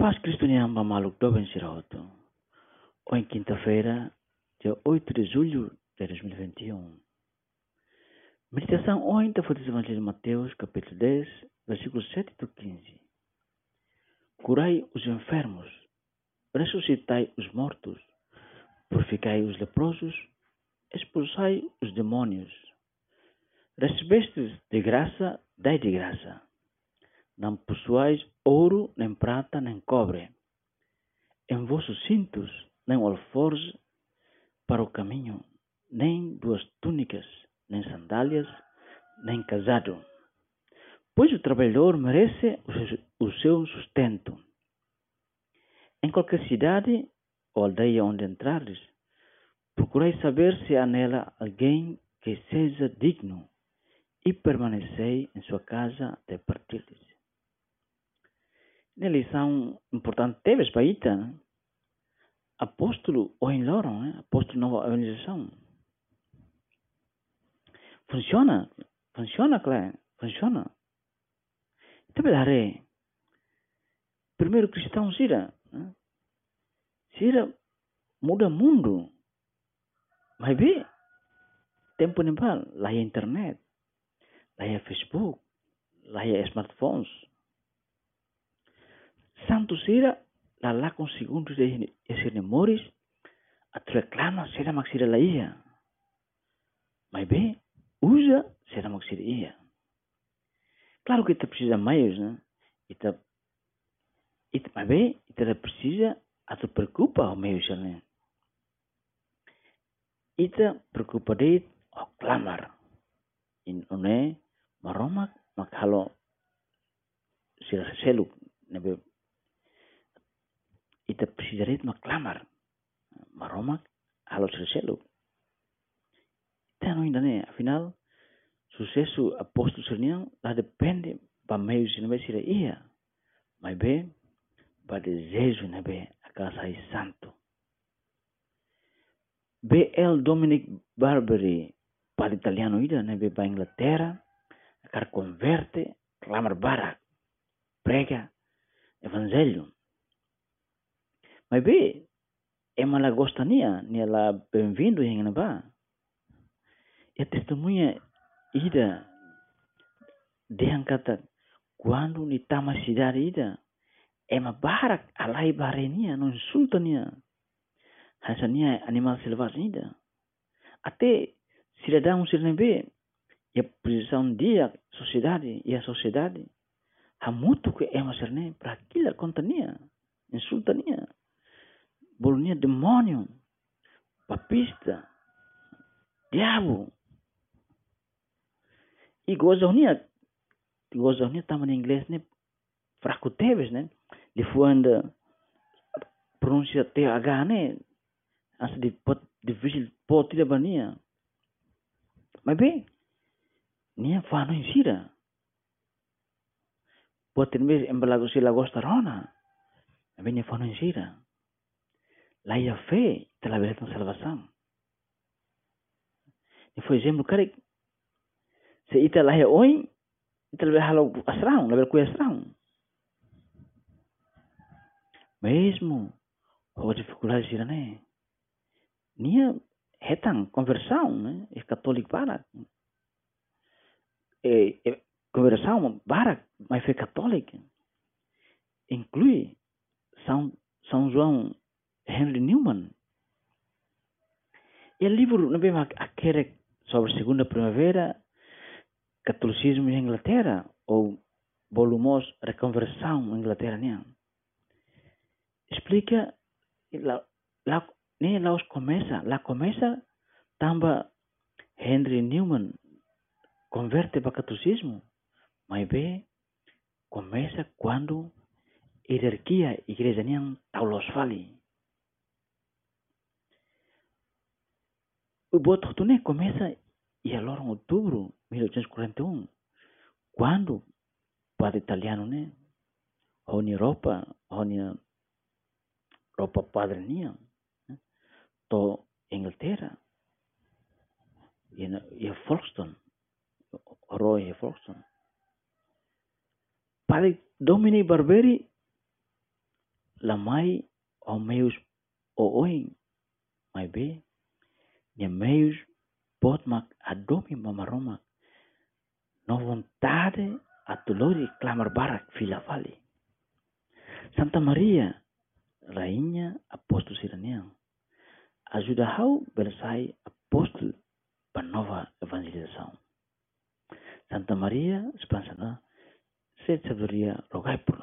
Paz Cristo Nyamba Maluk Doben Siroto. Hoje, quinta-feira, dia 8 de julho de 2021. Meditação hoje da Folha do Evangelho de Mateus, capítulo 10, versículos 7 e 15. Curai os enfermos, ressuscitai os mortos, purificai os leprosos, expulsai os demônios. Recebestes de graça, dai de graça. Não possuais ouro, nem prata, nem cobre. Em vossos cintos, nem alforje para o caminho, nem duas túnicas, nem sandálias, nem casado. Pois o trabalhador merece o seu sustento. Em qualquer cidade ou aldeia onde entrares, procurei saber se há nela alguém que seja digno e permanecei em sua casa até partirdes na lição importante teve Baita, né? apóstolo ou em Loron, né? apóstolo nova evangelização. Funciona, funciona, claro, funciona. Então, verdade, primeiro cristão Sira, né? Sira muda mundo. Mas vê, tempo nepal, lá é internet, lá é Facebook, lá é smartphones, Santo sira lalakon segundos de esse memórias reclama será maxira laia. Mas bem, usa será maxira ia. Claro que te precisa mais, né? E te, e te, mas bem, te precisa a te preocupa ao meio né? E te preocupa de o clamar. E não é maroma, mas kalau sira seluk, nebe ita precisaria maklamar maromak halos reselu Então ainda né afinal sucesso apóstolo serniang lá depende para meio se não ser ia. Mas bem para desejo né bem a casa é santo B.L. Dominic Barberi para italiano ida né para Inglaterra acar converte clamar barak prega evangelho mas bem, é ela gosta nia, nia lá bem-vindo em Anabá. E a testemunha ida diangkata quando ni tama cidade ida é uma barak alai barenia não insulta nia. Hasania animal selvagem ida. Até cidadão sirnebe e a posição dia sociedade e a sociedade há muito que é uma serne para aquilo contania insulta bolunya demônio, papista, diabo. E gozaunia, gozaunia tama em inglês, né? Fraco teves, né? De fuanda, pronúncia TH, né? Asa de pot, difícil, pot tidak bania. Mas bem, nia fano insira. Pode ter embalago sila gosta rona. Mas bem, nia fano insira. La fe telah berikan salvação. E foi exemplo, cara, se ita lahir oi, ita lebih halau asrão, lebih kuih asrão. Mesmo, o dificuldade sira né? Nia hetang conversão, né? É católico para. É, é, conversão para, mas foi católica. Inclui São, São João Henry Newman. O livro também aquele sobre a Segunda Primavera, Catolicismo em Inglaterra, ou volumos Reconversão em Inglaterra, né? explica lá, lá, nem lá começa, lá começa também Henry Newman converte para catolicismo, mas bem, começa quando a hierarquia igreja nem Taulos fali. O boto né, começa e agora em outubro de 1841, quando o padre italiano, né, na Europa, na Europa padre né, to Inglaterra, e, e a Folkestone, Roy e Folkestone. Padre Dominic Barberi lamai ao meus ooing mai be ne meus potmak adomi mamaroma no vontade a dolore clamar barak fila vale. Santa Maria Rainha Apóstolo Siranian ajuda how Bersai Apóstolo para nova evangelização. Santa Maria Espansana sede sabedoria rogai por